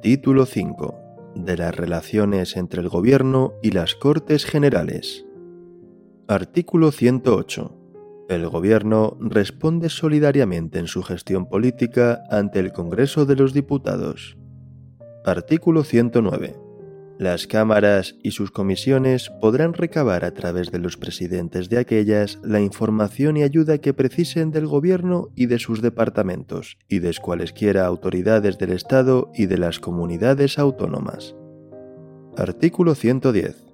Título 5. De las relaciones entre el Gobierno y las Cortes Generales. Artículo 108. El Gobierno responde solidariamente en su gestión política ante el Congreso de los Diputados. Artículo 109. Las cámaras y sus comisiones podrán recabar a través de los presidentes de aquellas la información y ayuda que precisen del Gobierno y de sus departamentos y de cualesquiera autoridades del Estado y de las comunidades autónomas. Artículo 110.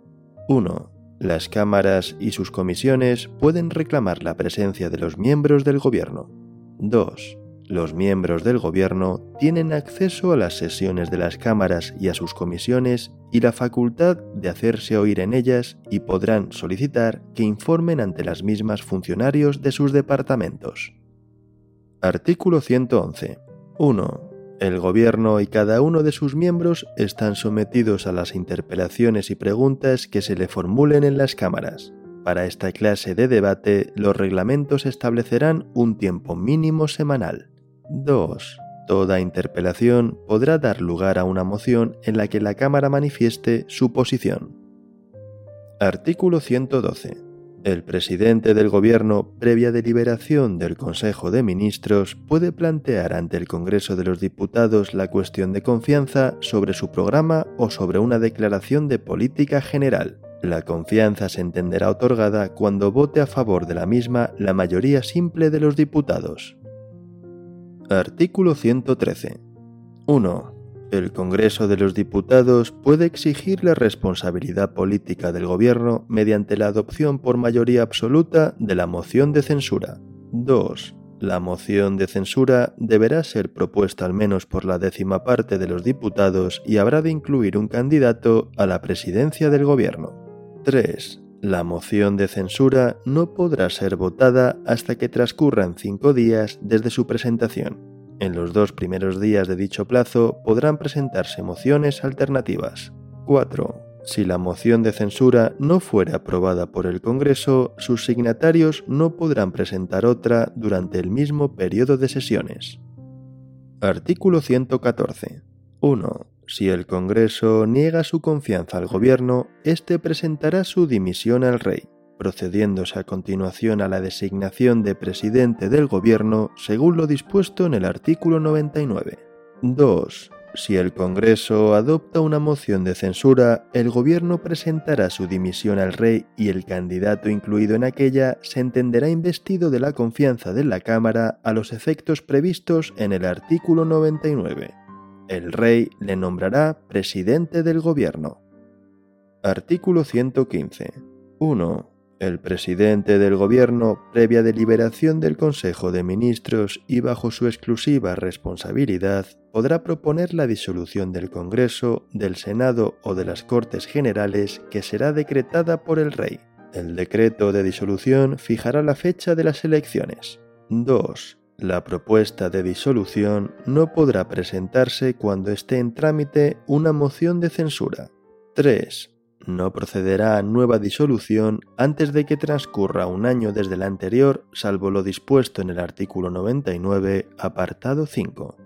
1 las cámaras y sus comisiones pueden reclamar la presencia de los miembros del gobierno. 2. Los miembros del gobierno tienen acceso a las sesiones de las cámaras y a sus comisiones y la facultad de hacerse oír en ellas y podrán solicitar que informen ante las mismas funcionarios de sus departamentos. Artículo 111. 1 el Gobierno y cada uno de sus miembros están sometidos a las interpelaciones y preguntas que se le formulen en las cámaras. Para esta clase de debate, los reglamentos establecerán un tiempo mínimo semanal. 2. Toda interpelación podrá dar lugar a una moción en la que la Cámara manifieste su posición. Artículo 112. El presidente del Gobierno, previa deliberación del Consejo de Ministros, puede plantear ante el Congreso de los Diputados la cuestión de confianza sobre su programa o sobre una declaración de política general. La confianza se entenderá otorgada cuando vote a favor de la misma la mayoría simple de los diputados. Artículo 113. 1 el Congreso de los Diputados puede exigir la responsabilidad política del Gobierno mediante la adopción por mayoría absoluta de la moción de censura. 2. La moción de censura deberá ser propuesta al menos por la décima parte de los diputados y habrá de incluir un candidato a la presidencia del Gobierno. 3. La moción de censura no podrá ser votada hasta que transcurran cinco días desde su presentación. En los dos primeros días de dicho plazo podrán presentarse mociones alternativas. 4. Si la moción de censura no fuera aprobada por el Congreso, sus signatarios no podrán presentar otra durante el mismo periodo de sesiones. Artículo 114. 1. Si el Congreso niega su confianza al Gobierno, éste presentará su dimisión al Rey procediéndose a continuación a la designación de presidente del Gobierno según lo dispuesto en el artículo 99. 2. Si el Congreso adopta una moción de censura, el Gobierno presentará su dimisión al rey y el candidato incluido en aquella se entenderá investido de la confianza de la Cámara a los efectos previstos en el artículo 99. El rey le nombrará presidente del Gobierno. Artículo 115. 1. El presidente del Gobierno, previa deliberación del Consejo de Ministros y bajo su exclusiva responsabilidad, podrá proponer la disolución del Congreso, del Senado o de las Cortes Generales que será decretada por el Rey. El decreto de disolución fijará la fecha de las elecciones. 2. La propuesta de disolución no podrá presentarse cuando esté en trámite una moción de censura. 3 no procederá a nueva disolución antes de que transcurra un año desde la anterior, salvo lo dispuesto en el artículo 99, apartado 5.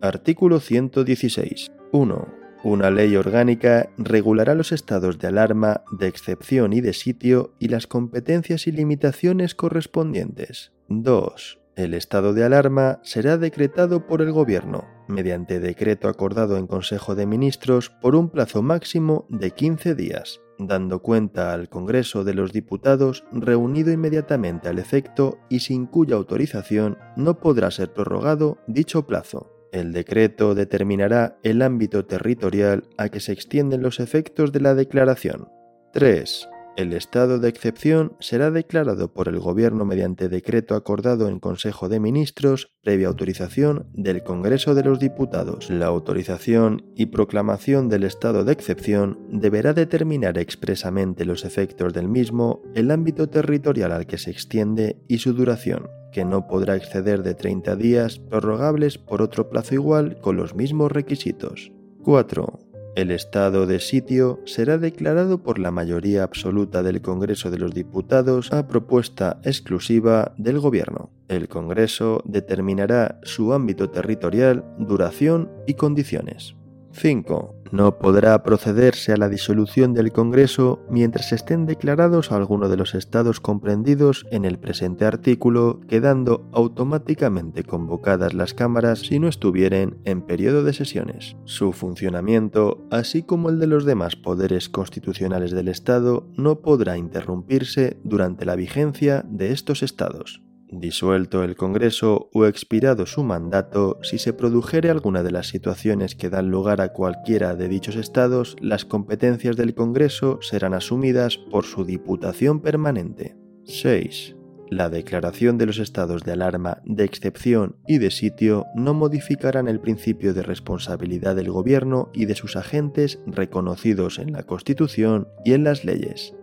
Artículo 116. 1. Una ley orgánica regulará los estados de alarma, de excepción y de sitio y las competencias y limitaciones correspondientes. 2. El estado de alarma será decretado por el Gobierno, mediante decreto acordado en Consejo de Ministros por un plazo máximo de 15 días, dando cuenta al Congreso de los Diputados reunido inmediatamente al efecto y sin cuya autorización no podrá ser prorrogado dicho plazo. El decreto determinará el ámbito territorial a que se extienden los efectos de la declaración. 3. El estado de excepción será declarado por el Gobierno mediante decreto acordado en Consejo de Ministros previa autorización del Congreso de los Diputados. La autorización y proclamación del estado de excepción deberá determinar expresamente los efectos del mismo, el ámbito territorial al que se extiende y su duración, que no podrá exceder de 30 días prorrogables por otro plazo igual con los mismos requisitos. 4 El estado de sitio será declarado por la mayoría absoluta del Congreso de los Diputados a propuesta exclusiva del Gobierno. El Congreso determinará su ámbito territorial, duración y condiciones. 5. No podrá procederse a la disolución del Congreso mientras estén declarados algunos de los estados comprendidos en el presente artículo, quedando automáticamente convocadas las cámaras si no estuvieren en periodo de sesiones. Su funcionamiento, así como el de los demás poderes constitucionales del Estado, no podrá interrumpirse durante la vigencia de estos estados. Disuelto el Congreso o expirado su mandato, si se produjere alguna de las situaciones que dan lugar a cualquiera de dichos estados, las competencias del Congreso serán asumidas por su Diputación Permanente. 6. La declaración de los estados de alarma, de excepción y de sitio no modificarán el principio de responsabilidad del Gobierno y de sus agentes reconocidos en la Constitución y en las leyes.